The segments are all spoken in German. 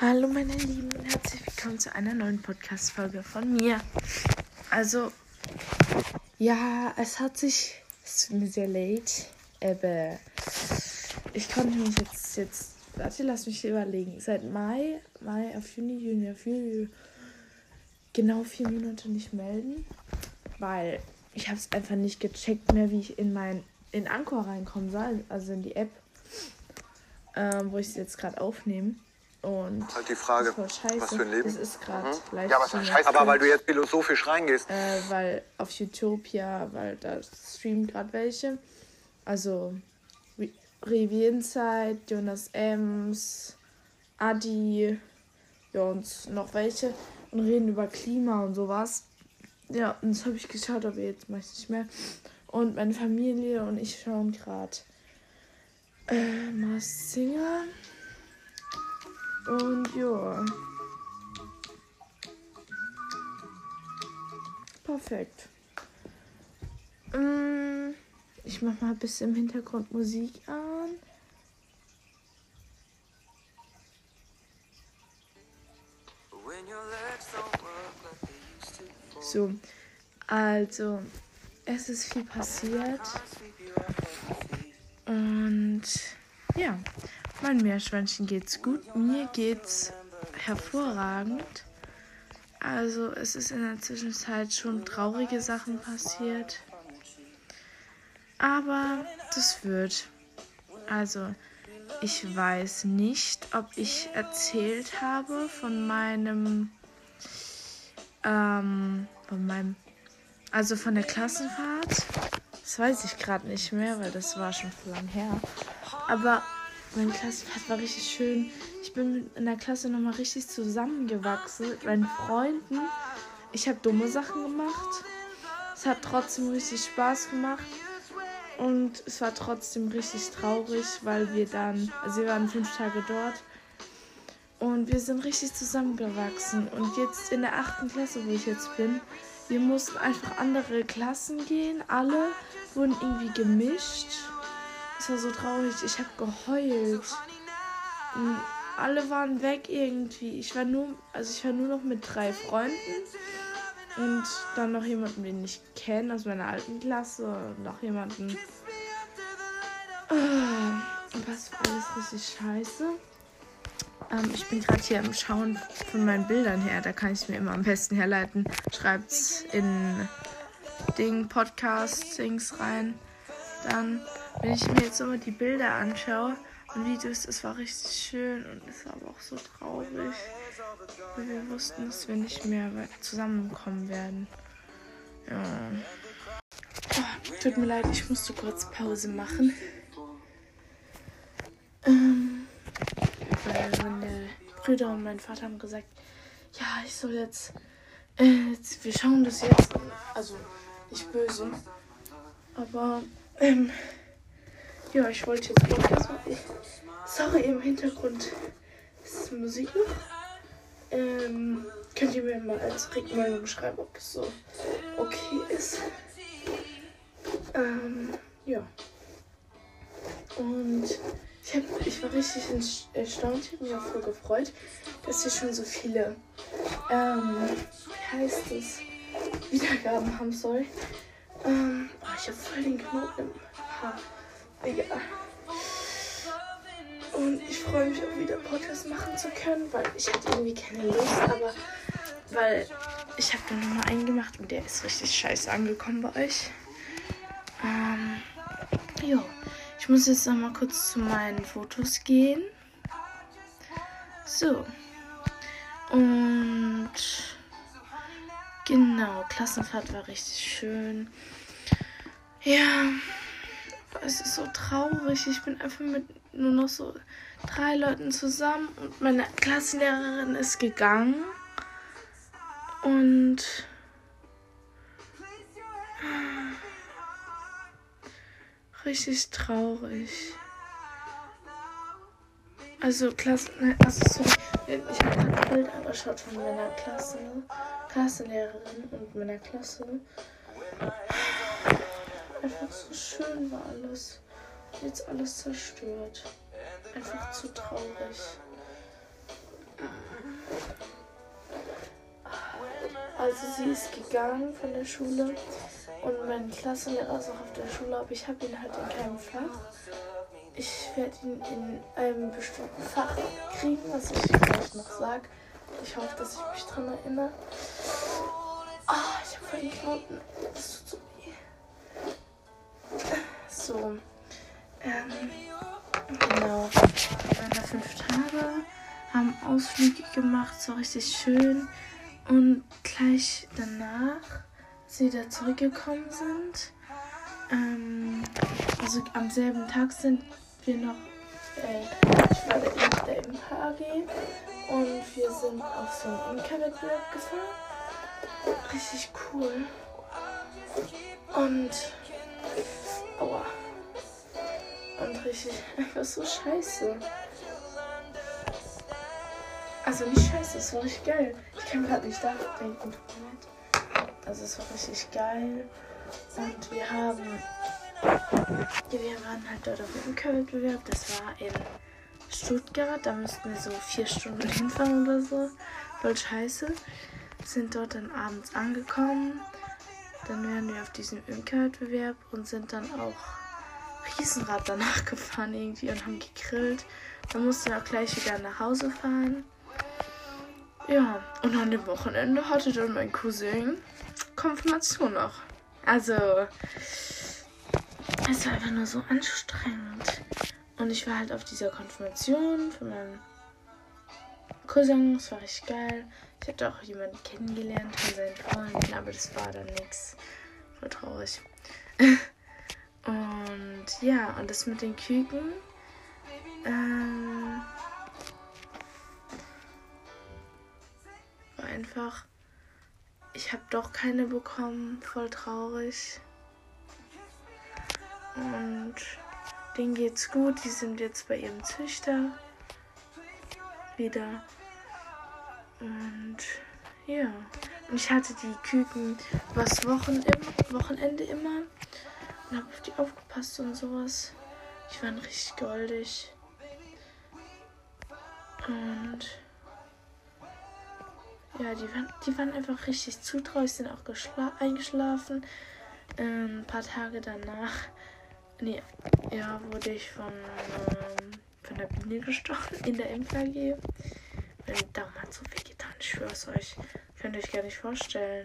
Hallo meine Lieben und herzlich willkommen zu einer neuen Podcast-Folge von mir. Also, ja, es hat sich, es ist mir sehr late, aber ich konnte mich jetzt, jetzt, warte, lass mich überlegen, seit Mai, Mai auf Juni, Juni auf Juli, genau vier Monate nicht melden, weil ich habe es einfach nicht gecheckt mehr, wie ich in mein, in Anchor reinkommen soll, also in die App, ähm, wo ich es jetzt gerade aufnehme. Und halt die Frage, was für ein Leben. Das ist gerade Mhm. live. Ja, aber, stream scheiße, aber weil du jetzt philosophisch reingehst. äh, weil auf Utopia, weil da streamen gerade welche. Also Re- Revi Inside, Jonas Ems, Adi, ja und noch welche und reden über Klima und sowas. Ja, und das habe ich geschaut, aber jetzt mache ich nicht mehr. Und meine Familie und ich schauen gerade äh, Mars Singer. Und ja. Perfekt. Mm, Ich mach mal ein bisschen im Hintergrund Musik an. So, also, es ist viel passiert. Und ja, mein Meerschweinchen geht's gut. Mir geht's hervorragend. Also es ist in der Zwischenzeit schon traurige Sachen passiert. Aber das wird. Also ich weiß nicht, ob ich erzählt habe von meinem, ähm, von meinem, also von der Klassenfahrt. Das weiß ich gerade nicht mehr, weil das war schon lang her. Aber meine Klassenfahrt war richtig schön. Ich bin in der Klasse nochmal richtig zusammengewachsen mit meinen Freunden. Ich habe dumme Sachen gemacht. Es hat trotzdem richtig Spaß gemacht. Und es war trotzdem richtig traurig, weil wir dann, also wir waren fünf Tage dort. Und wir sind richtig zusammengewachsen. Und jetzt in der achten Klasse, wo ich jetzt bin, wir mussten einfach andere Klassen gehen. Alle wurden irgendwie gemischt. Es war so traurig. Ich habe geheult. Und alle waren weg irgendwie. Ich war nur, also ich war nur noch mit drei Freunden und dann noch jemanden, den ich kenne aus meiner alten Klasse und noch jemanden. Ah, Und das war alles richtig scheiße. Ähm, ich bin gerade hier am Schauen von meinen Bildern her. Da kann ich es mir immer am besten herleiten. Schreibt's in Ding Podcast-Dings rein. Dann, wenn ich mir jetzt immer die Bilder anschaue und Videos, es war richtig schön und es war aber auch so traurig. Weil wir wussten, dass wir nicht mehr zusammenkommen werden. Ja. Oh, tut mir leid, ich musste kurz Pause machen. Ähm, weil meine Brüder und mein Vater haben gesagt, ja, ich soll jetzt, äh, jetzt wir schauen das jetzt. Also, nicht böse. Aber, ähm, ja, ich wollte jetzt Podcast machen. Ich, sorry, im Hintergrund ist Musik noch. Ähm, könnt ihr mir mal als Rückmeldung schreiben, ob das so okay ist. Ähm, ja. Und ich, hab, ich war richtig erstaunt, ich habe mich auch voll gefreut, dass wir schon so viele, ähm, wie heißt es, Wiedergaben haben soll. Ähm, oh, ich habe voll den Knoten im Haar. Egal. Und ich freue mich auch wieder Podcast machen zu können, weil ich hatte irgendwie keine Lust, aber weil ich habe da nochmal einen gemacht und der ist richtig scheiße angekommen bei euch. Ähm, jo. Ich muss jetzt nochmal kurz zu meinen Fotos gehen. So. Und genau, Klassenfahrt war richtig schön. Ja, es ist so traurig. Ich bin einfach mit nur noch so drei Leuten zusammen und meine Klassenlehrerin ist gegangen. Und richtig traurig. Also Klasse, ne, also sorry, ich habe gerade ein Bild angeschaut von meiner Klasse, Klassenlehrerin und meiner Klasse. Einfach so schön war alles. Jetzt alles zerstört. Einfach zu traurig. Ah. Also sie ist gegangen von der Schule und mein Klassenlehrer ist auch auf der Schule, aber ich habe ihn halt in keinem Fach. Ich werde ihn in einem bestimmten Fach kriegen, was ich vielleicht noch sage. Ich hoffe, dass ich mich daran erinnere. Ah, oh, ich habe einen Knoten. Das tut fünf Tage, haben Ausflüge gemacht, so richtig schön. Und gleich danach, als wir wieder zurückgekommen sind, ähm, also am selben Tag sind wir noch, äh, ich war in der MKG und wir sind auf so einen Imkerwettbewerb gefahren. Richtig cool. Und, aua. Und richtig, einfach so scheiße. Also nicht scheiße, es war richtig geil. Ich kann gerade nicht nachdenken. Also es war richtig geil. Und wir haben wir waren halt dort auf dem Imkerwettbewerb. Das war in Stuttgart. Da mussten wir so vier Stunden hinfahren oder so. Voll scheiße. Sind dort dann abends angekommen. Dann wären wir auf diesem Imkerwettbewerb und sind dann auch Riesenrad danach gefahren irgendwie und haben gegrillt. Dann mussten wir auch gleich wieder nach Hause fahren. Ja, und an dem Wochenende hatte dann mein Cousin Konfirmation noch. Also, es war einfach nur so anstrengend. Und ich war halt auf dieser Konfirmation von meinem Cousin. Es war richtig geil. Ich hatte auch jemanden kennengelernt von seinen Freunden, aber das war dann nichts. Voll traurig. und ja, und das mit den Küken. Ähm, einfach. Ich habe doch keine bekommen. Voll traurig. Und denen geht's gut. Die sind jetzt bei ihrem Züchter wieder. Und ja. Und ich hatte die Küken was Wochen Wochenende immer. Und habe auf die aufgepasst und sowas. Die waren richtig goldig. Und ja, die waren, die waren einfach richtig zutraulich, sind auch eingeschlafen. Ähm, ein paar Tage danach Nee, ja, wurde ich von, ähm, von der Biene gestochen in der MKG. Mein Daumen hat so viel getan, ich schwör's euch. Könnt ihr euch gar nicht vorstellen.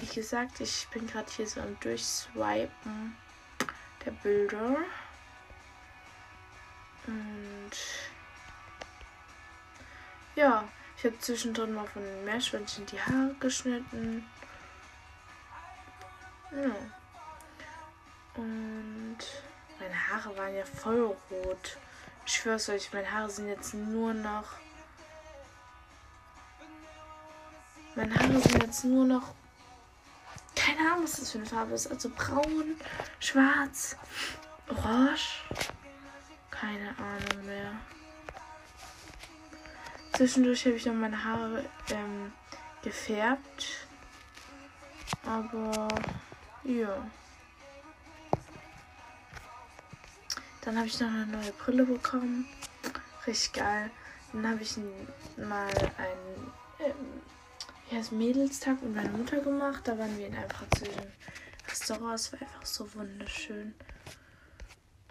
Wie gesagt, ich bin gerade hier so am Durchswipen der Bilder. Und ja, ich habe zwischendrin mal von den Meerschweinchen die Haare geschnitten. Ja. Und meine Haare waren ja voll rot. Ich schwör's euch, meine Haare sind jetzt nur noch. Meine Haare sind jetzt nur noch. Keine Ahnung, was das für eine Farbe ist. Also braun, schwarz, orange. Keine Ahnung mehr. Zwischendurch habe ich noch meine Haare ähm, gefärbt. Aber ja. Dann habe ich noch eine neue Brille bekommen. Richtig geil. Dann habe ich mal einen ähm, ja, Mädelstag mit meiner Mutter gemacht. Da waren wir in einem französischen Restaurant. Es war einfach so wunderschön.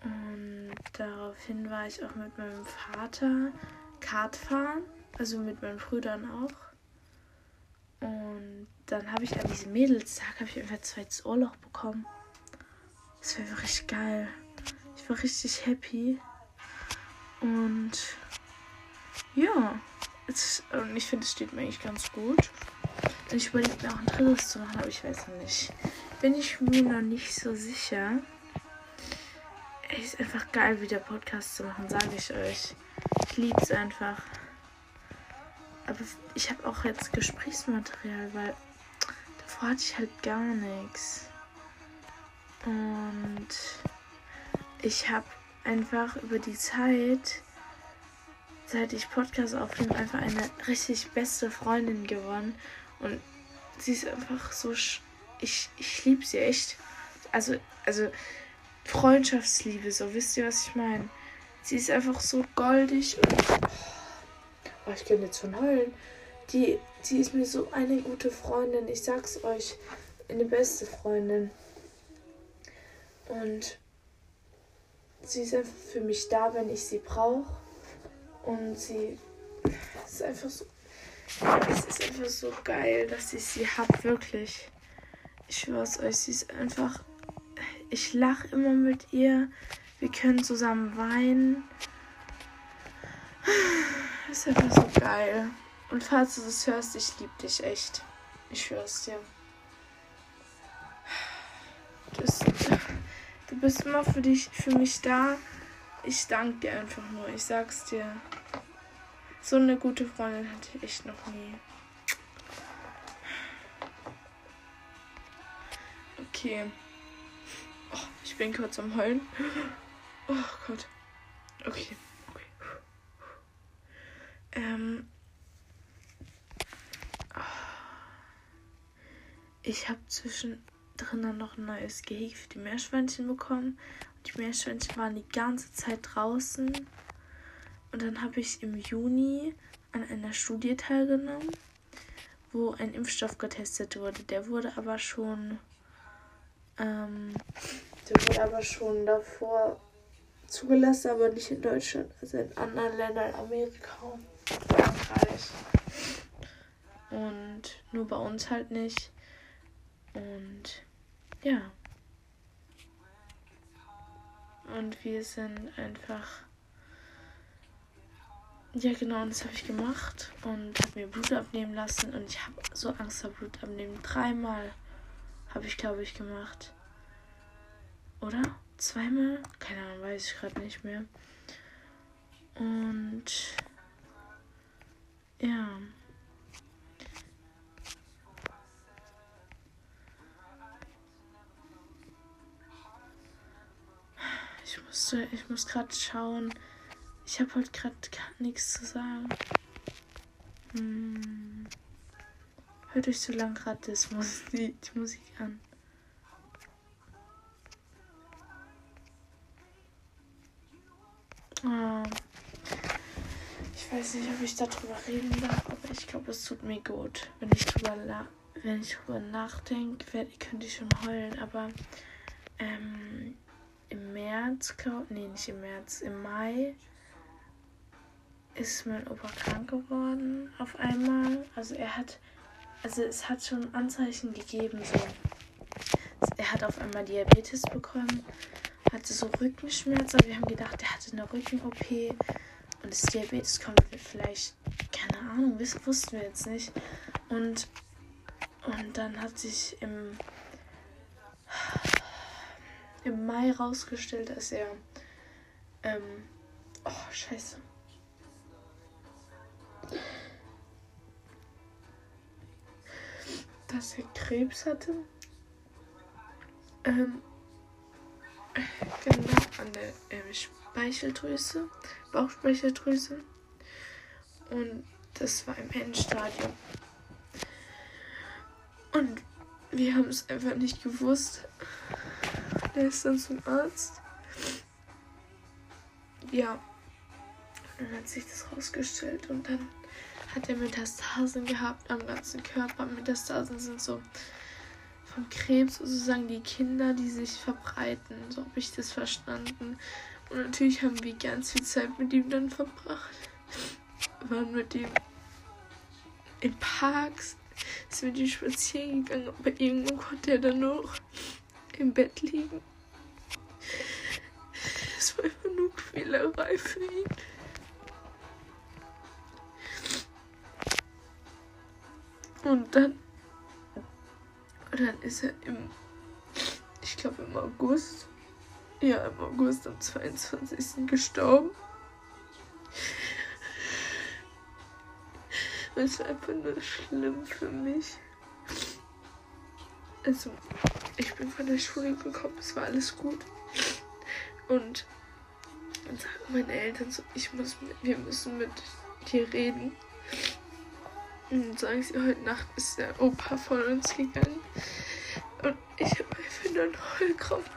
Und daraufhin war ich auch mit meinem Vater Kart fahren. Also mit meinen Brüdern auch. Und dann habe ich an diesem Mädelstag habe ich einfach zwei Ohrloch bekommen. Das war richtig geil. Ich war richtig happy. Und ja, es, und ich finde, es steht mir eigentlich ganz gut. Und ich überlege mir auch ein drittes zu machen, aber ich weiß noch nicht. Bin ich mir noch nicht so sicher. Es ist einfach geil, wieder Podcast zu machen, sage ich euch. Ich liebe es einfach. Aber ich habe auch jetzt Gesprächsmaterial, weil davor hatte ich halt gar nichts. Und ich habe einfach über die Zeit, seit ich Podcast aufnehme, einfach eine richtig beste Freundin gewonnen. Und sie ist einfach so. Ich, ich liebe sie echt. Also, also Freundschaftsliebe, so wisst ihr, was ich meine? Sie ist einfach so goldig und. Oh, ich könnte jetzt von heulen. die, die ist mir so eine gute Freundin. Ich sag's euch, eine beste Freundin. Und sie ist einfach für mich da, wenn ich sie brauche. Und sie ist einfach so. Es ist einfach so geil, dass ich sie hab, wirklich. Ich schwör's euch, sie ist einfach. Ich lach immer mit ihr. Wir können zusammen weinen. Ist einfach so geil. Und falls du das hörst, ich lieb dich echt. Ich schwör's dir. Du bist, du bist immer für dich, für mich da. Ich danke dir einfach nur. Ich sag's dir. So eine gute Freundin hatte ich echt noch nie. Okay. Oh, ich bin kurz am Heulen. Oh Gott. Okay. Ähm. Ich habe zwischendrin noch ein neues Gehege für die Meerschweinchen bekommen. Die Meerschweinchen waren die ganze Zeit draußen. Und dann habe ich im Juni an einer Studie teilgenommen, wo ein Impfstoff getestet wurde. Der wurde aber schon. Ähm, der wurde aber schon davor zugelassen, aber nicht in Deutschland, also in anderen Ländern, Amerika und Frankreich. Und nur bei uns halt nicht. Und ja. Und wir sind einfach. Ja, genau, und das habe ich gemacht und habe mir Blut abnehmen lassen. Und ich habe so Angst vor Blut abnehmen. Dreimal habe ich, glaube ich, gemacht. Oder? Zweimal? Keine Ahnung, weiß ich gerade nicht mehr. Und ja. Ich musste, ich muss gerade schauen. Ich habe heute gerade nichts zu sagen. Hm. Hört euch so lang gerade das Musik, die Musik an. Weiß nicht, ob ich darüber reden darf, aber ich glaube, es tut mir gut. Wenn ich drüber, wenn ich drüber nachdenke, könnte ich schon heulen, aber ähm, im März, glaube nee, nicht im März, im Mai ist mein Opa krank geworden auf einmal. Also er hat, also es hat schon Anzeichen gegeben, so. Er hat auf einmal Diabetes bekommen, hatte so Rückenschmerzen. Wir haben gedacht, er hatte eine Rücken-OP und das Diabetes kommt vielleicht, keine Ahnung, wussten wir jetzt nicht. Und, und dann hat sich im im Mai rausgestellt, dass er. Ähm, oh, scheiße. Dass er Krebs hatte. Ähm, genau, an der ähm, Speicheldrüse, Bauchspeicheldrüse. Und das war im Endstadium. Und wir haben es einfach nicht gewusst. Der ist dann zum Arzt. Ja. Und dann hat sich das rausgestellt und dann hat er Metastasen gehabt am ganzen Körper. Metastasen sind so vom Krebs sozusagen die Kinder, die sich verbreiten. So habe ich das verstanden. Und natürlich haben wir ganz viel Zeit mit ihm dann verbracht. Wir waren mit ihm in Parks, sind mit ihm spazieren gegangen, aber irgendwo konnte er dann noch im Bett liegen. Es war einfach nur Quälerei für ihn. Und dann, dann ist er im, ich glaube im August, ja im August am 22. gestorben. Es war einfach nur schlimm für mich. Also, ich bin von der Schule gekommen, es war alles gut. Und dann sagen meine Eltern so, ich muss wir müssen mit dir reden. Und dann sagen sie, heute Nacht ist der Opa von uns gegangen. Und ich habe einfach nur einen Heulkrampf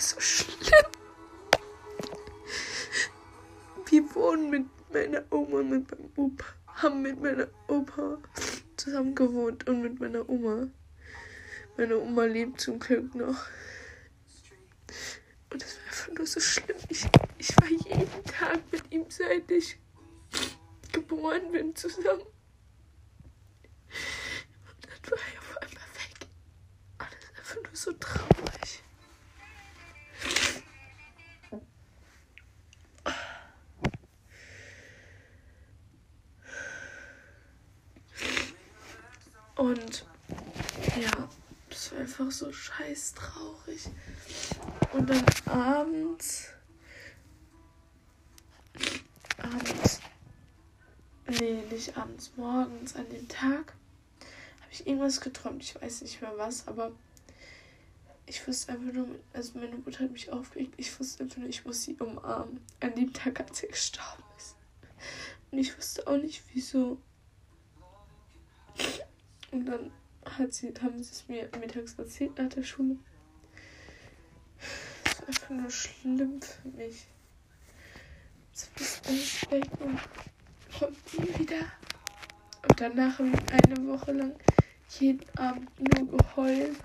so schlimm. Wir wohnen mit meiner Oma und mit meinem Opa haben mit meiner Opa zusammen gewohnt und mit meiner Oma. Meine Oma lebt zum Glück noch. Und es war einfach nur so schlimm. Ich, ich war jeden Tag mit ihm, seit ich geboren bin, zusammen. Und dann war er auf einmal weg. Ist einfach nur so traurig. Und ja, das war einfach so scheiß traurig. Und dann abends. Abends. Nee, nicht abends, morgens an dem Tag habe ich irgendwas geträumt. Ich weiß nicht mehr was, aber ich wusste einfach nur, also meine Mutter hat mich aufgeregt. Ich wusste einfach nur, ich muss sie umarmen. An dem Tag, als sie gestorben ist. Und ich wusste auch nicht, wieso. Und dann hat sie, haben sie es mir mittags erzählt nach der Schule. Das war einfach nur schlimm für mich. Jetzt ist alles weg und kommt nie wieder. Und danach habe ich eine Woche lang jeden Abend nur geheult.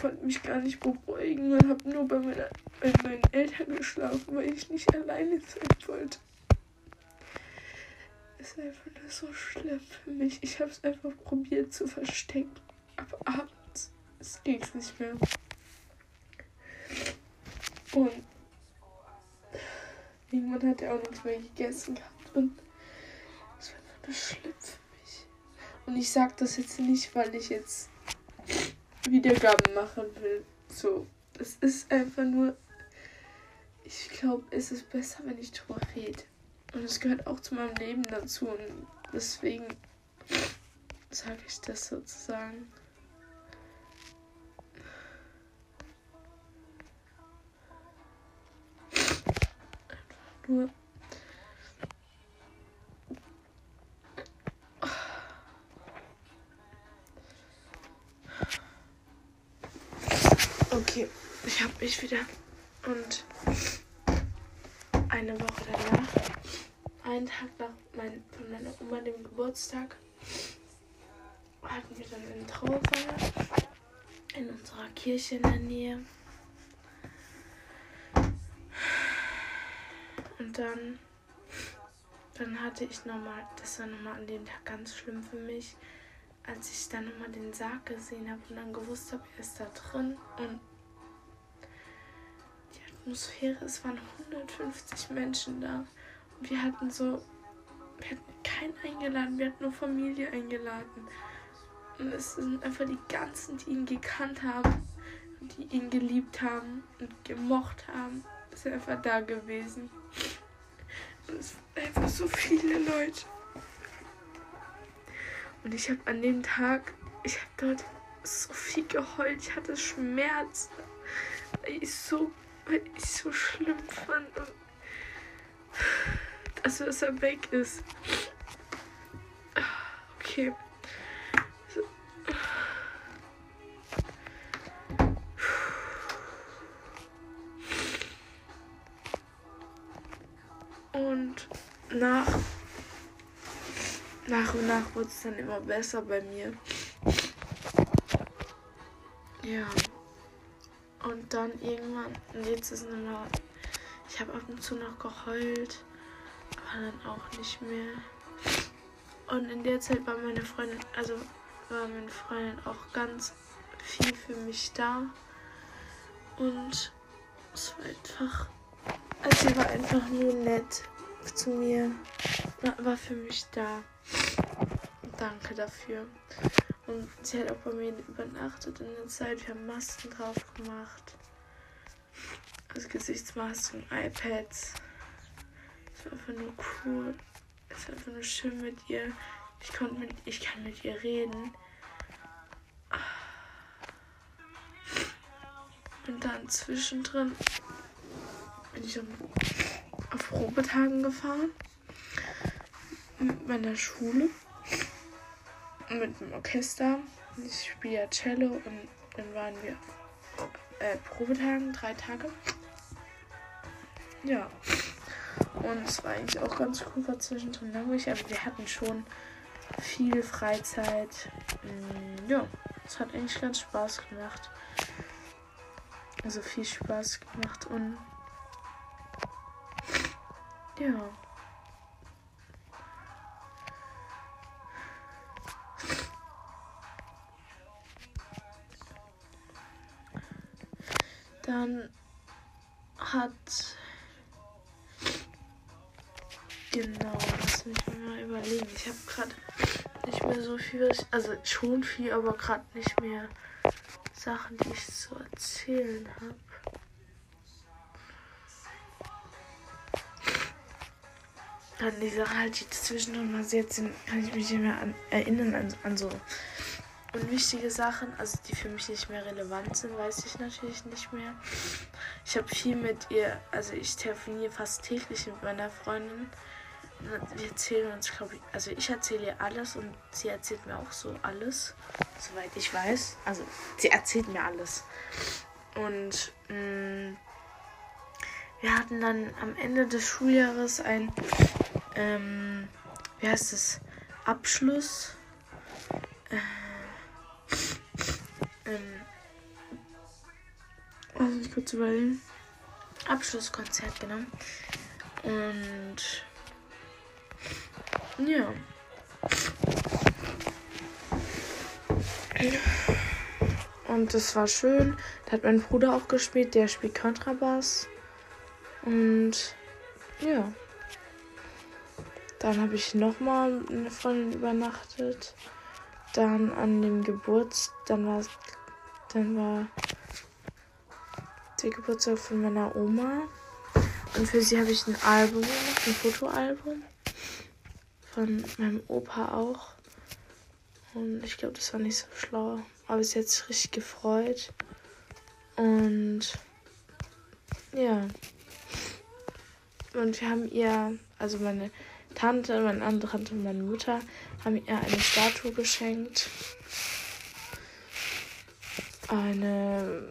Konnte mich gar nicht beruhigen und habe nur bei, meiner, bei meinen Eltern geschlafen, weil ich nicht alleine sein wollte. Ist einfach nur so schlimm für mich. Ich habe es einfach probiert zu verstecken. Aber abends es es nicht mehr. Und irgendwann hat er auch nichts mehr gegessen gehabt. Und es war einfach nur schlimm für mich. Und ich sage das jetzt nicht, weil ich jetzt Wiedergaben machen will. So, es ist einfach nur. Ich glaube, es ist besser, wenn ich drüber rede. Und es gehört auch zu meinem Leben dazu. Und deswegen sage ich das sozusagen. Einfach nur. Okay, ich habe mich wieder und eine Woche danach, einen Tag nach mein, von meiner Oma dem Geburtstag, hatten wir dann eine Trauerfeier in unserer Kirche in der Nähe. Und dann, dann hatte ich nochmal, das war nochmal an dem Tag ganz schlimm für mich, als ich dann nochmal den Sarg gesehen habe und dann gewusst habe, er ist da drin und die Atmosphäre, es waren 150 Menschen da wir hatten so, wir hatten keinen eingeladen, wir hatten nur Familie eingeladen und es sind einfach die ganzen, die ihn gekannt haben, die ihn geliebt haben und gemocht haben, sind einfach da gewesen. Und es waren einfach so viele Leute. Und ich habe an dem Tag, ich habe dort so viel geheult. Ich hatte Schmerz, weil ich so, weil ich so schlimm fand. Also, dass er weg ist. Okay. Und nach nach und nach wurde es dann immer besser bei mir. Ja. Und dann irgendwann, und jetzt ist nochmal, ich habe ab und zu noch geheult, aber dann auch nicht mehr. Und in der Zeit war meine Freundin, also war meine Freundin auch ganz viel für mich da. Und es war einfach, also sie war einfach nur nett zu mir, war für mich da. Danke dafür. Und sie hat auch bei mir übernachtet in der Zeit. Wir haben Masken drauf gemacht. Also Gesichtsmasken, iPads. War einfach nur cool. Es war einfach nur schön mit ihr. Ich konnte mit, ich kann mit ihr reden. Und dann zwischendrin bin ich auf Probetagen gefahren mit meiner Schule mit dem Orchester. Ich spiele ja Cello und dann waren wir auf äh, Probetagen, drei Tage. Ja. Und es war eigentlich auch ganz cool, war zwischendrin langweilig, aber wir hatten schon viel Freizeit. Mm, ja, es hat eigentlich ganz Spaß gemacht. Also viel Spaß gemacht und ja. Dann hat genau, lass mich mal überlegen. Ich habe gerade nicht mehr so viel, also schon viel, aber gerade nicht mehr Sachen, die ich zu erzählen habe. Dann die Sachen halt, die zwischendrin passiert sind, kann ich mich nicht mehr an, erinnern an, an so unwichtige Sachen, also die für mich nicht mehr relevant sind, weiß ich natürlich nicht mehr. Ich habe viel mit ihr, also ich telefoniere fast täglich mit meiner Freundin. Wir erzählen uns, glaube ich, also ich erzähle ihr alles und sie erzählt mir auch so alles, soweit ich weiß. Also sie erzählt mir alles. Und mh, mm, wir hatten dann am Ende des Schuljahres ein, ähm, wie heißt es, Abschluss. Äh, ähm, also ich kurz überlegen. Abschlusskonzert, genau. Und ja. Und das war schön. Da hat mein Bruder auch gespielt, der spielt Kontrabass. Und ja. Dann habe ich nochmal eine Freundin übernachtet. Dann an dem Geburtstag, dann war dann war der Geburtstag von meiner Oma. Und für sie habe ich ein Album gemacht, ein Fotoalbum. Von meinem Opa auch. Und ich glaube, das war nicht so schlau. Aber sie hat sich richtig gefreut. Und ja. Und wir haben ihr, also meine Tante, meine andere Tante und meine Mutter haben ihr eine Statue geschenkt. Eine,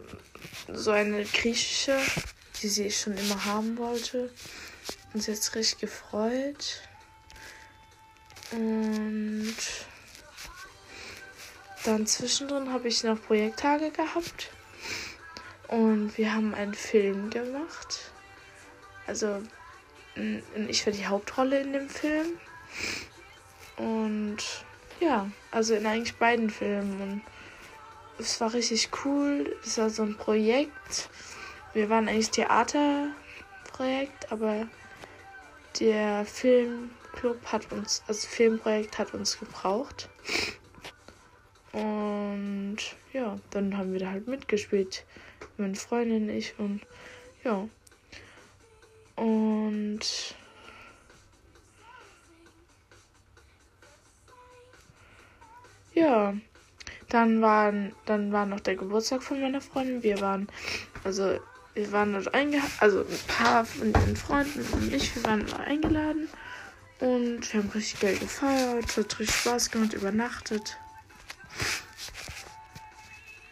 so eine griechische, die sie schon immer haben wollte. Und sie hat sich richtig gefreut. Und dann zwischendrin habe ich noch Projekttage gehabt. Und wir haben einen Film gemacht. Also ich war die Hauptrolle in dem Film. Und ja, also in eigentlich beiden Filmen. Und es war richtig cool. Es war so ein Projekt. Wir waren eigentlich Theaterprojekt, aber der Filmclub hat uns, also Filmprojekt hat uns gebraucht. Und ja, dann haben wir da halt mitgespielt. Meine Freundin, ich und ja. Und ja, dann waren, dann war noch der Geburtstag von meiner Freundin. Wir waren, also wir waren dort eingeladen, also ein paar von den Freunden und ich, wir waren eingeladen. Und wir haben richtig geil gefeiert, hat richtig Spaß gemacht, übernachtet.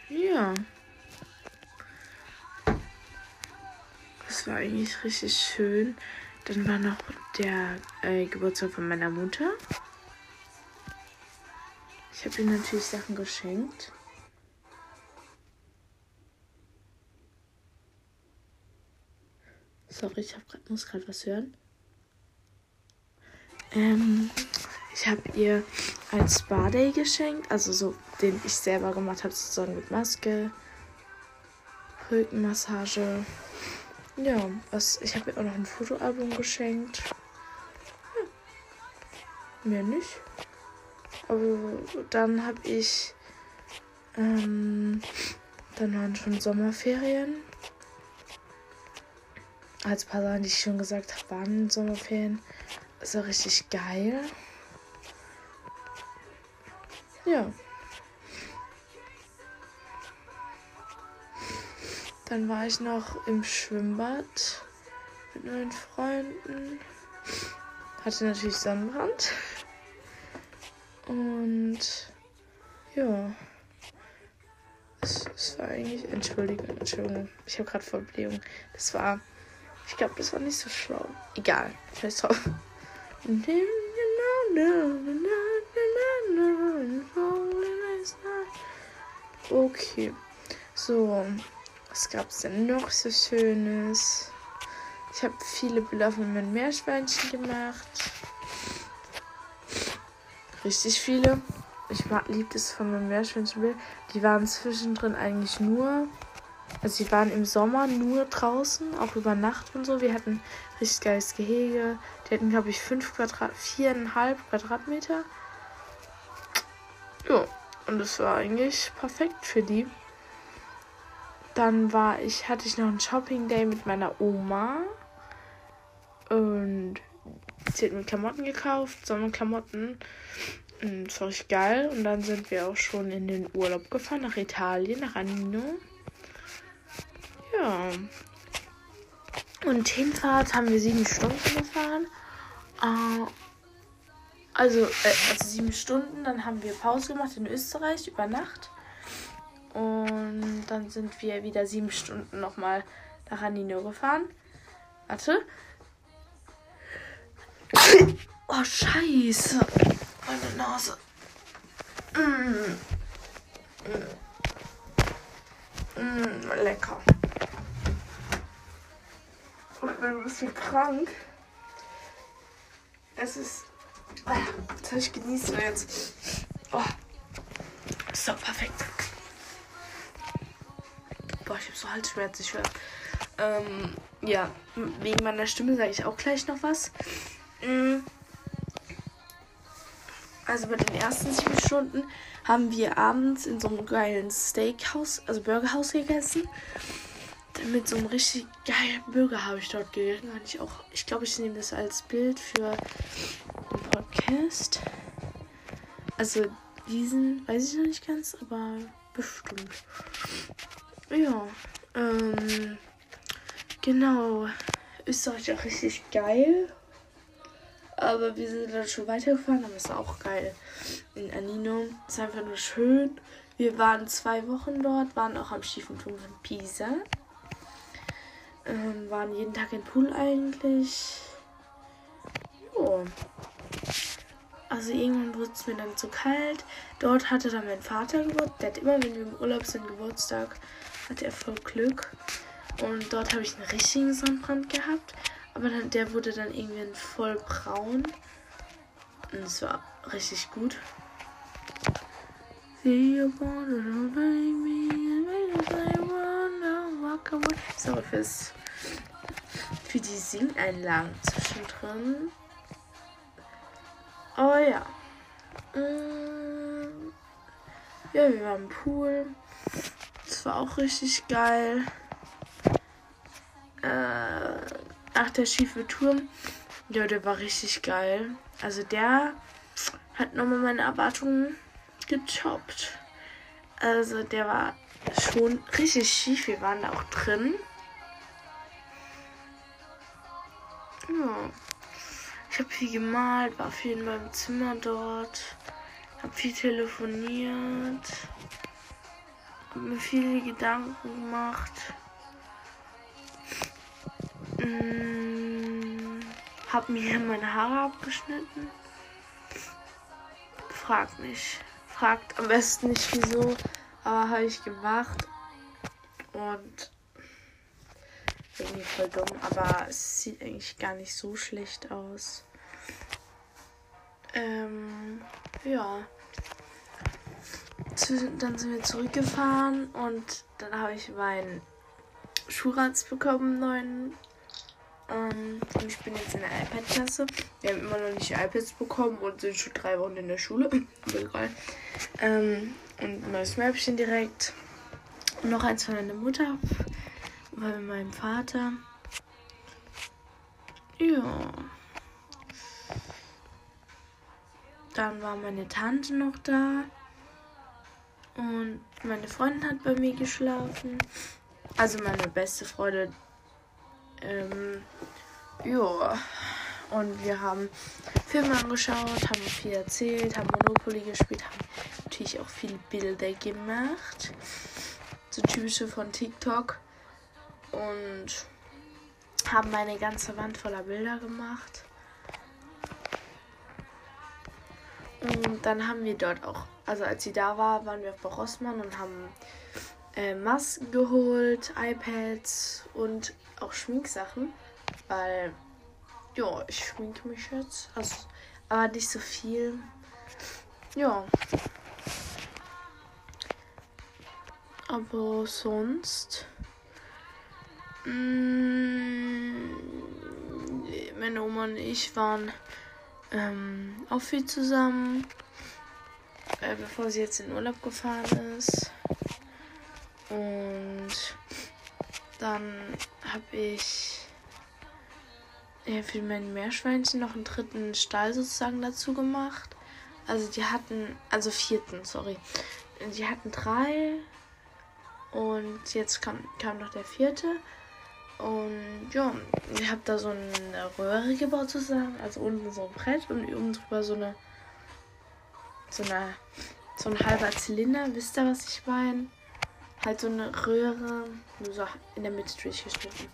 Ja. war eigentlich richtig schön. Dann war noch der äh, Geburtstag von meiner Mutter. Ich habe ihr natürlich Sachen geschenkt. Sorry, ich grad, muss gerade was hören. Ähm, ich habe ihr ein Spa Day geschenkt, also so, den ich selber gemacht habe, sozusagen mit Maske, Rückenmassage ja, was, ich habe ihr auch noch ein Fotoalbum geschenkt. Ja. Mehr nicht. Aber dann habe ich. Ähm, dann waren schon Sommerferien. Als paar Sachen, die ich schon gesagt habe, waren Sommerferien. War richtig geil. Ja. Dann war ich noch im Schwimmbad mit meinen Freunden. Hatte natürlich Sonnenbrand. Und ja. Es, es war eigentlich. Entschuldigung, Entschuldigung. Ich habe gerade Vollblähung. Das war Ich glaube, das war nicht so schlau. Egal. Scheiß drauf. Okay. So. Was gab es denn noch so Schönes? Ich habe viele Bilder meinen Meerschweinchen gemacht. Richtig viele. Ich liebe es von meinen Meerschweinchen. Die waren zwischendrin eigentlich nur also sie waren im Sommer nur draußen, auch über Nacht und so. Wir hatten richtig geiles Gehege. Die hatten, glaube ich, fünf Quadrat, viereinhalb Quadratmeter. Ja, und das war eigentlich perfekt für die. Dann war ich, hatte ich noch einen Shopping Day mit meiner Oma. Und sie hat mir Klamotten gekauft, Sommerklamotten. Und das war richtig geil. Und dann sind wir auch schon in den Urlaub gefahren nach Italien, nach Anino. Ja. Und Hinfahrt haben wir sieben Stunden gefahren. Äh, also, äh, also sieben Stunden. Dann haben wir Pause gemacht in Österreich über Nacht. Und dann sind wir wieder sieben Stunden nochmal nach Anino gefahren. Warte. Oh, scheiße. Meine Nase. Mm. Mm. Mm, lecker. Ich bin ein bisschen krank. Es ist. Oh, das ich genieße jetzt. Oh. So, perfekt. Boah, ich habe so Halsschmerzen, ich höre. Ähm, ja, wegen meiner Stimme sage ich auch gleich noch was. Mm. Also bei den ersten sieben Stunden haben wir abends in so einem geilen Steakhouse, also Burgerhaus gegessen mit so einem richtig geilen Burger habe ich dort gegessen. Ich auch, ich glaube, ich nehme das als Bild für den Podcast. Also diesen weiß ich noch nicht ganz, aber bestimmt. Ja, ähm, genau. Österreich auch richtig geil. Aber wir sind dann schon weitergefahren, aber ist auch geil. In Anino. Ist einfach nur schön. Wir waren zwei Wochen dort, waren auch am Stiefenturm von Pisa. Ähm, waren jeden Tag im Pool eigentlich. Jo. Also irgendwann wurde es mir dann zu kalt. Dort hatte dann mein Vater Geburtstag. Der hat immer, wenn wir im Urlaub sind, Geburtstag, hatte er voll Glück. Und dort habe ich einen richtigen Sonnenbrand gehabt. Aber dann, der wurde dann irgendwie voll braun. Und es war richtig gut. See you wanna me, so, fürs, für die Singeinlagen zwischendrin. Oh ja. Mm. Ja, wir waren im Pool. Das war auch richtig geil. Äh, ach, der schiefe Turm. Ja, der war richtig geil. Also der hat nochmal meine Erwartungen getoppt. Also der war schon richtig schief. Wir waren da auch drin. Ja. Ich habe viel gemalt, war viel in meinem Zimmer dort, habe viel telefoniert, habe mir viele Gedanken gemacht. Hm, habe mir meine Haare abgeschnitten. Fragt nicht. Fragt am besten nicht wieso. Aber habe ich gemacht. Und irgendwie voll dumm. Aber es sieht eigentlich gar nicht so schlecht aus. Ähm, ja. Dann sind wir zurückgefahren und dann habe ich meinen Schulranz bekommen, neuen. Ähm, und ich bin jetzt in der iPad-Klasse. Wir haben immer noch nicht iPads bekommen und sind schon drei Wochen in der Schule. Aber egal. Ähm, und ein neues Mäppchen direkt. Und noch eins von meiner Mutter. Bei meinem Vater. Ja. Dann war meine Tante noch da. Und meine Freundin hat bei mir geschlafen. Also meine beste Freundin. Ähm, ja. Und wir haben Filme angeschaut, haben viel erzählt, haben Monopoly gespielt, haben natürlich auch viele Bilder gemacht. So typische von TikTok. Und haben meine ganze Wand voller Bilder gemacht. Und dann haben wir dort auch, also als sie da war, waren wir bei Rossmann und haben äh, Masken geholt, iPads und auch Schminksachen, weil ja, ich schminke mich jetzt, also, aber nicht so viel. Ja. Aber sonst. Mh, mm, meine Oma und ich waren ähm, auch viel zusammen, äh, bevor sie jetzt in Urlaub gefahren ist. Und dann habe ich ja, für mein Meerschweinchen noch einen dritten Stall sozusagen dazu gemacht. Also die hatten, also vierten, sorry. Die hatten drei und jetzt kam, kam noch der vierte. Und ja, ich habe da so eine Röhre gebaut sozusagen. Also unten so ein Brett und oben drüber so eine, so eine, so ein halber Zylinder. Wisst ihr, was ich meine? Halt so eine Röhre, nur so in der Mitte durchgeschnitten.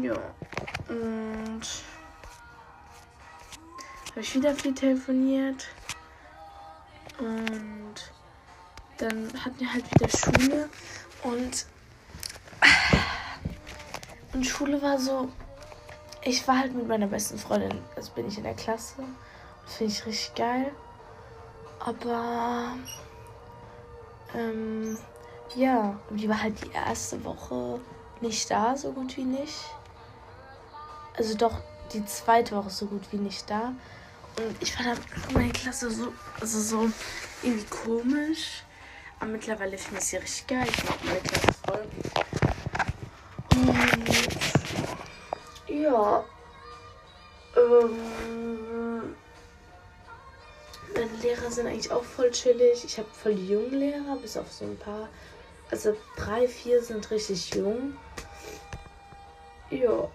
Ja. Und habe ich wieder viel telefoniert. Und dann hatten wir halt wieder Schule. Und und Schule war so, ich war halt mit meiner besten Freundin, also bin ich in der Klasse. Das finde ich richtig geil. Aber ähm, ja, die war halt die erste Woche nicht da, so gut wie nicht. Also doch die zweite Woche so gut wie nicht da. Und ich fand dann meine Klasse so, also so irgendwie komisch. Aber mittlerweile finde ich sie richtig geil. Ich mag Klasse voll. Ja. Ähm, meine Lehrer sind eigentlich auch voll chillig. Ich habe voll die jungen Lehrer, bis auf so ein paar. Also drei, vier sind richtig jung. Ja.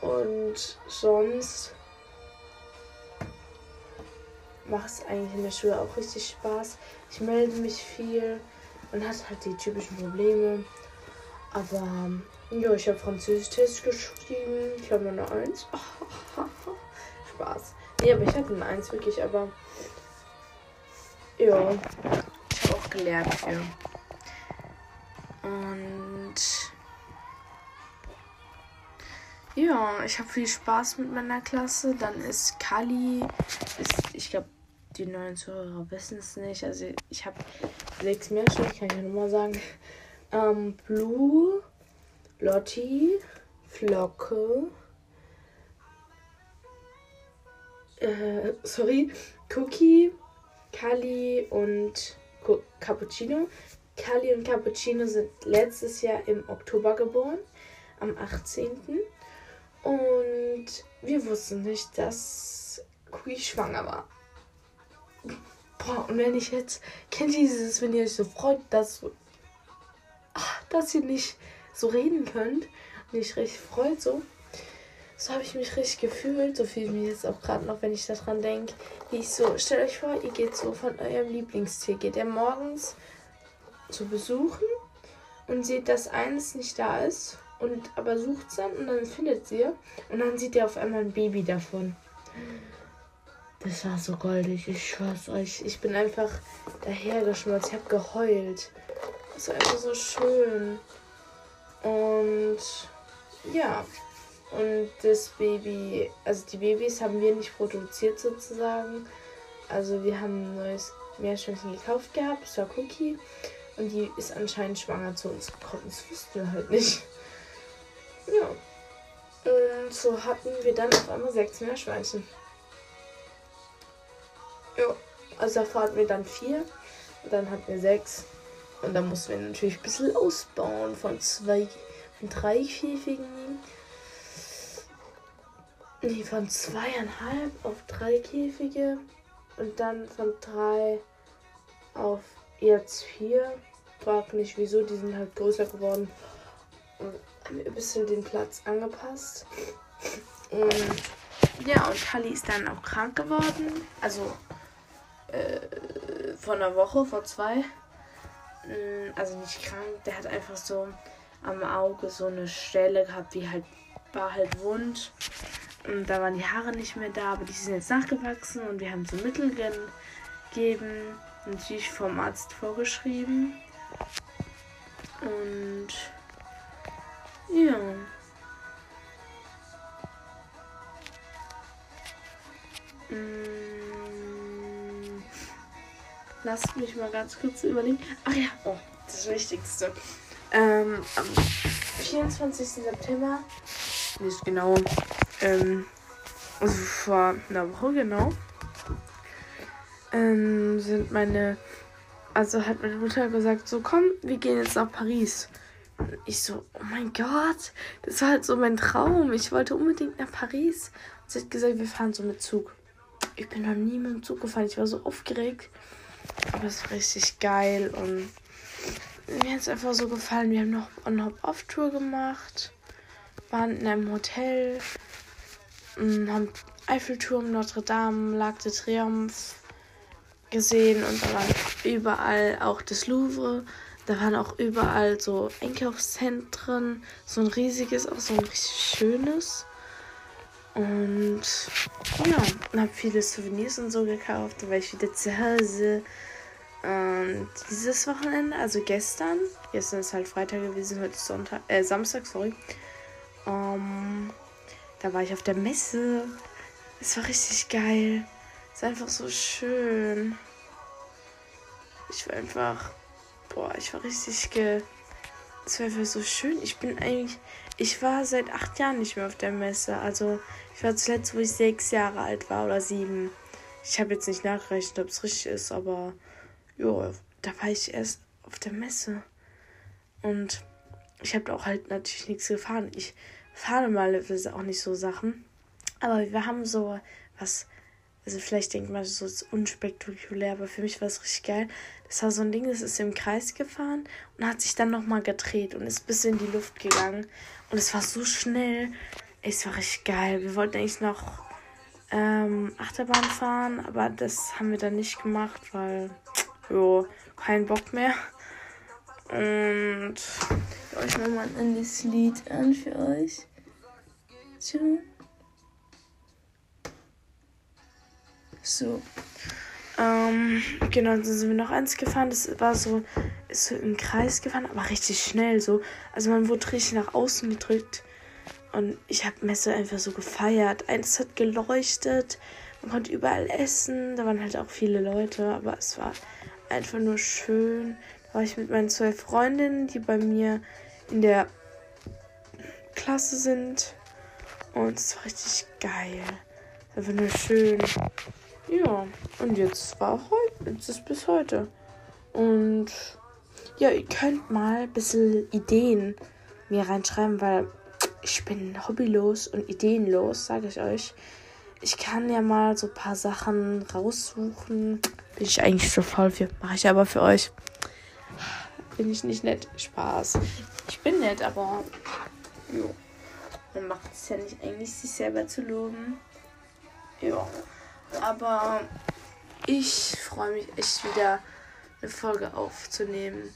Und sonst macht es eigentlich in der Schule auch richtig Spaß. Ich melde mich viel und hat halt die typischen Probleme. Aber ja, ich habe Französisch-Test geschrieben. Ich habe eine 1. Spaß. Nee, aber ich hatte eine 1 wirklich, aber. Ja. Ich habe auch gelernt für. Und. Ja, ich habe viel Spaß mit meiner Klasse. Dann ist Kali. Ist, ich glaube, die neuen Zuhörer wissen es nicht. Also, ich habe sechs kann ich ja nochmal sagen. Ähm, Blue. Lotti, Flocke, äh, sorry, Cookie, Kali und Cappuccino. Kali und Cappuccino sind letztes Jahr im Oktober geboren, am 18. Und wir wussten nicht, dass Cookie schwanger war. Boah, und wenn ich jetzt, kennt ihr dieses, wenn ihr euch so freut, dass, ach, dass ihr nicht so reden könnt und ich richtig freut so. So habe ich mich richtig gefühlt. So fühle ich mich jetzt auch gerade noch, wenn ich daran denke. Wie ich so, stellt euch vor, ihr geht so von eurem Lieblingstier, geht ihr morgens zu besuchen und seht, dass eines nicht da ist und aber sucht es dann und dann findet sie und dann sieht ihr auf einmal ein Baby davon. Das war so goldig, ich schwör's euch. Ich bin einfach dahergeschmolzen, ich habe geheult. Das war einfach so schön. Und ja, und das Baby, also die Babys haben wir nicht produziert sozusagen. Also wir haben ein neues Meerschweinchen gekauft gehabt, das war Cookie. Und die ist anscheinend schwanger zu uns gekommen. Das wussten wir halt nicht. Ja. Und so hatten wir dann auf einmal sechs Meerschweinchen. Ja. Also davor hatten wir dann vier. Und dann hatten wir sechs. Und dann mussten wir natürlich ein bisschen ausbauen von zwei, von drei Käfigen. Nee, von zweieinhalb auf drei Käfige. Und dann von drei auf jetzt vier. Frag nicht wieso, die sind halt größer geworden. Und haben ein bisschen den Platz angepasst. Und ja, und Kali ist dann auch krank geworden. Also äh, vor einer Woche, vor zwei. Mm, also nicht krank, der hat einfach so am Auge so eine Stelle gehabt, die halt war halt wund. Und da waren die Haare nicht mehr da, aber die sind jetzt nachgewachsen und wir haben so Mittel gegeben, natürlich vom Arzt vorgeschrieben. Und ja. Mm. Lasst mich mal ganz kurz überlegen. Ach ja, oh, das Wichtigste. Ähm, am 24. September, nicht genau, ähm, also vor einer Woche genau, ähm, sind meine, also hat meine Mutter gesagt, so komm, wir gehen jetzt nach Paris. Und ich so, oh mein Gott, das war halt so mein Traum. Ich wollte unbedingt nach Paris. Und sie hat gesagt, wir fahren so mit Zug. Ich bin noch nie mit dem Zug gefahren. Ich war so aufgeregt. Aber es war richtig geil und mir hat es einfach so gefallen. Wir haben noch eine Hop-Off-Tour gemacht, waren in einem Hotel, haben Eiffelturm, Notre Dame, Lac de Triomphe gesehen und da waren überall auch das Louvre. Da waren auch überall so Einkaufszentren, so ein riesiges, auch so ein richtig schönes. Und ja, und habe viele Souvenirs und so gekauft. War ich wieder zu Hause. Und dieses Wochenende, also gestern, gestern ist halt Freitag gewesen, heute ist Sonntag, äh, Samstag, sorry. Um, da war ich auf der Messe. Es war richtig geil. Es ist einfach so schön. Ich war einfach, boah, ich war richtig ge. Es war einfach so schön. Ich bin eigentlich, ich war seit acht Jahren nicht mehr auf der Messe. Also ich war zuletzt, wo ich sechs Jahre alt war oder sieben. Ich habe jetzt nicht nachgerechnet, ob es richtig ist, aber ja, da war ich erst auf der Messe. Und ich habe auch halt natürlich nichts gefahren. Ich fahre normalerweise auch nicht so Sachen. Aber wir haben so was, also vielleicht denkt man so ist unspektakulär, aber für mich war es richtig geil. Das war so ein Ding, das ist im Kreis gefahren und hat sich dann nochmal gedreht und ist bis in die Luft gegangen. Und es war so schnell. Es war richtig geil. Wir wollten eigentlich noch ähm, Achterbahn fahren, aber das haben wir dann nicht gemacht, weil jo, kein Bock mehr. Und ich mache mal ein anderes Lied an für euch. So. So. Ähm, genau, dann sind wir noch eins gefahren. Das war so, ist so im Kreis gefahren, aber richtig schnell so. Also man wurde richtig nach außen gedrückt. Und ich habe Messe einfach so gefeiert. Eins hat geleuchtet. Man konnte überall essen. Da waren halt auch viele Leute, aber es war einfach nur schön. Da war ich mit meinen zwei Freundinnen, die bei mir in der Klasse sind. Und es war richtig geil. Einfach nur schön. Ja, und jetzt war heute, jetzt ist bis heute. Und ja, ihr könnt mal ein bisschen Ideen mir reinschreiben, weil ich bin hobbylos und ideenlos, sage ich euch. Ich kann ja mal so ein paar Sachen raussuchen. Bin ich eigentlich so faul für. Mache ich aber für euch. Bin ich nicht nett. Spaß. Ich bin nett, aber. Jo. Man macht es ja nicht eigentlich, sich selber zu loben. Ja. Aber ich freue mich echt wieder eine Folge aufzunehmen.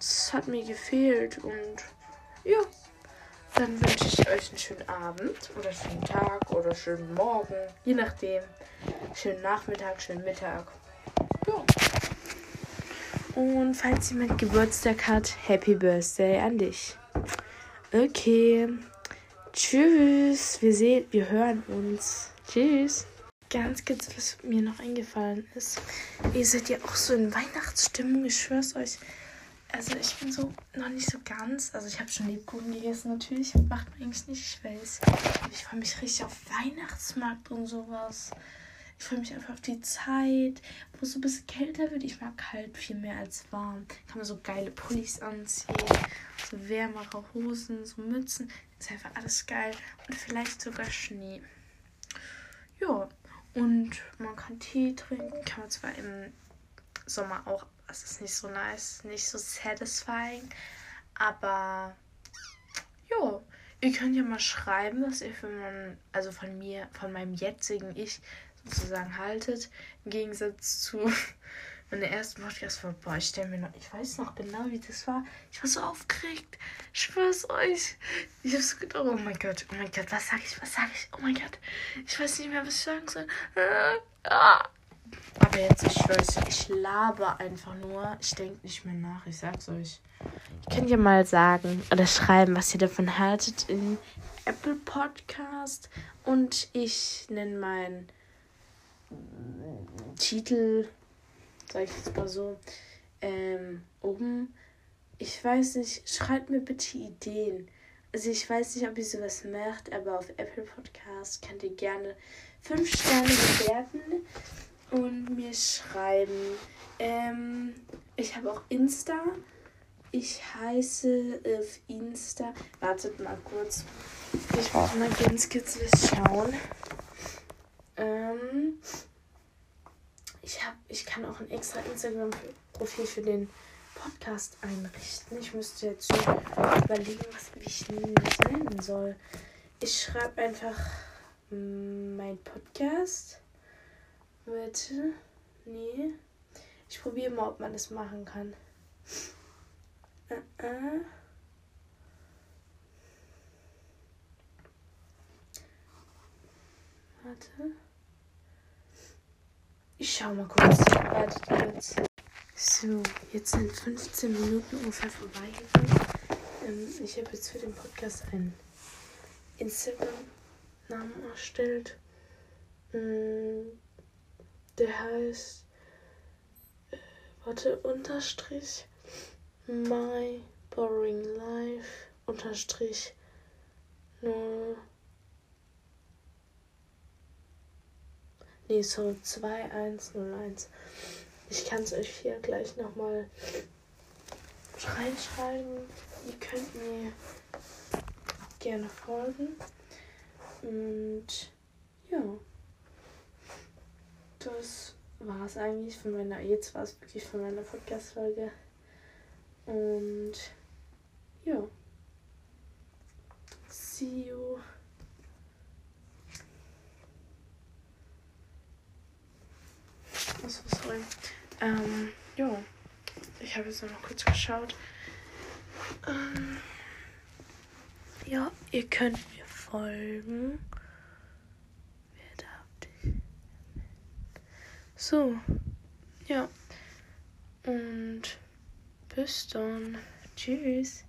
Es hat mir gefehlt und ja. Dann wünsche ich euch einen schönen Abend oder schönen Tag oder schönen Morgen, je nachdem. Schönen Nachmittag, schönen Mittag. Ja. Und falls jemand Geburtstag hat, Happy Birthday an dich. Okay. Tschüss. Wir sehen, wir hören uns. Tschüss. Ganz kurz, was mir noch eingefallen ist. Ihr seid ja auch so in Weihnachtsstimmung, ich schwör's euch. Also ich bin so noch nicht so ganz. Also ich habe schon Lebkuchen gegessen natürlich. Macht man eigentlich nicht, ich weiß. Ich freue mich richtig auf Weihnachtsmarkt und sowas. Ich freue mich einfach auf die Zeit, wo es so ein bisschen kälter wird. Ich mag kalt viel mehr als warm. Kann man so geile Pullis anziehen, so wärmere Hosen, so Mützen. ist einfach alles geil. Und vielleicht sogar Schnee. Ja, und man kann Tee trinken. Kann man zwar im Sommer auch es ist nicht so nice, nicht so satisfying. Aber jo, ihr könnt ja mal schreiben, was ihr mein, also von mir, von meinem jetzigen Ich sozusagen haltet. Im Gegensatz zu meine ersten Podcast war, boah, ich stelle mir noch, ich weiß noch genau, wie das war. Ich war so aufgeregt. Ich schwör's euch. Ich hab so gedacht, oh mein Gott, oh mein Gott, was sag ich, was sag ich? Oh mein Gott. Ich weiß nicht mehr, was ich sagen soll. Ah. Aber jetzt, ich schwör's, ich laber einfach nur. Ich denke nicht mehr nach, ich sag's euch. Ihr könnt ja mal sagen oder schreiben, was ihr davon haltet in Apple Podcast. Und ich nenne meinen Titel sag ich jetzt mal so, ähm, oben. Ich weiß nicht, schreibt mir bitte Ideen. Also ich weiß nicht, ob ihr sowas macht, aber auf Apple Podcast könnt ihr gerne 5 Sterne bewerten und mir schreiben. Ähm, ich habe auch Insta. Ich heiße auf Insta. Wartet mal kurz. Ich muss mal ganz was schauen. Ähm, ich habe, ich kann auch ein extra Instagram-Profil für den Podcast einrichten. Ich müsste jetzt überlegen, was ich das nennen soll. Ich schreibe einfach mm, mein Podcast. Bitte. Nee. Ich probiere mal, ob man das machen kann. Uh -uh. Warte. Ich schau mal kurz. Wartet kurz. So, jetzt sind 15 Minuten ungefähr vorbeigegangen. Ähm, ich habe jetzt für den Podcast einen Instagram-Namen erstellt. Ähm, der heißt. Äh, warte, Unterstrich. My Boring Life. Unterstrich. 0. Nee, so 2101. Ich kann es euch hier gleich nochmal reinschreiben. Ihr könnt mir gerne folgen. Und ja, das war es eigentlich von meiner, jetzt war es wirklich von meiner Podcast-Folge. Und ja, see you. Achso, sorry. Ähm, ja. Ich habe jetzt noch kurz geschaut. Ähm, ja, ihr könnt mir folgen. Wer darf dich? So. Ja. Und bis dann. Tschüss.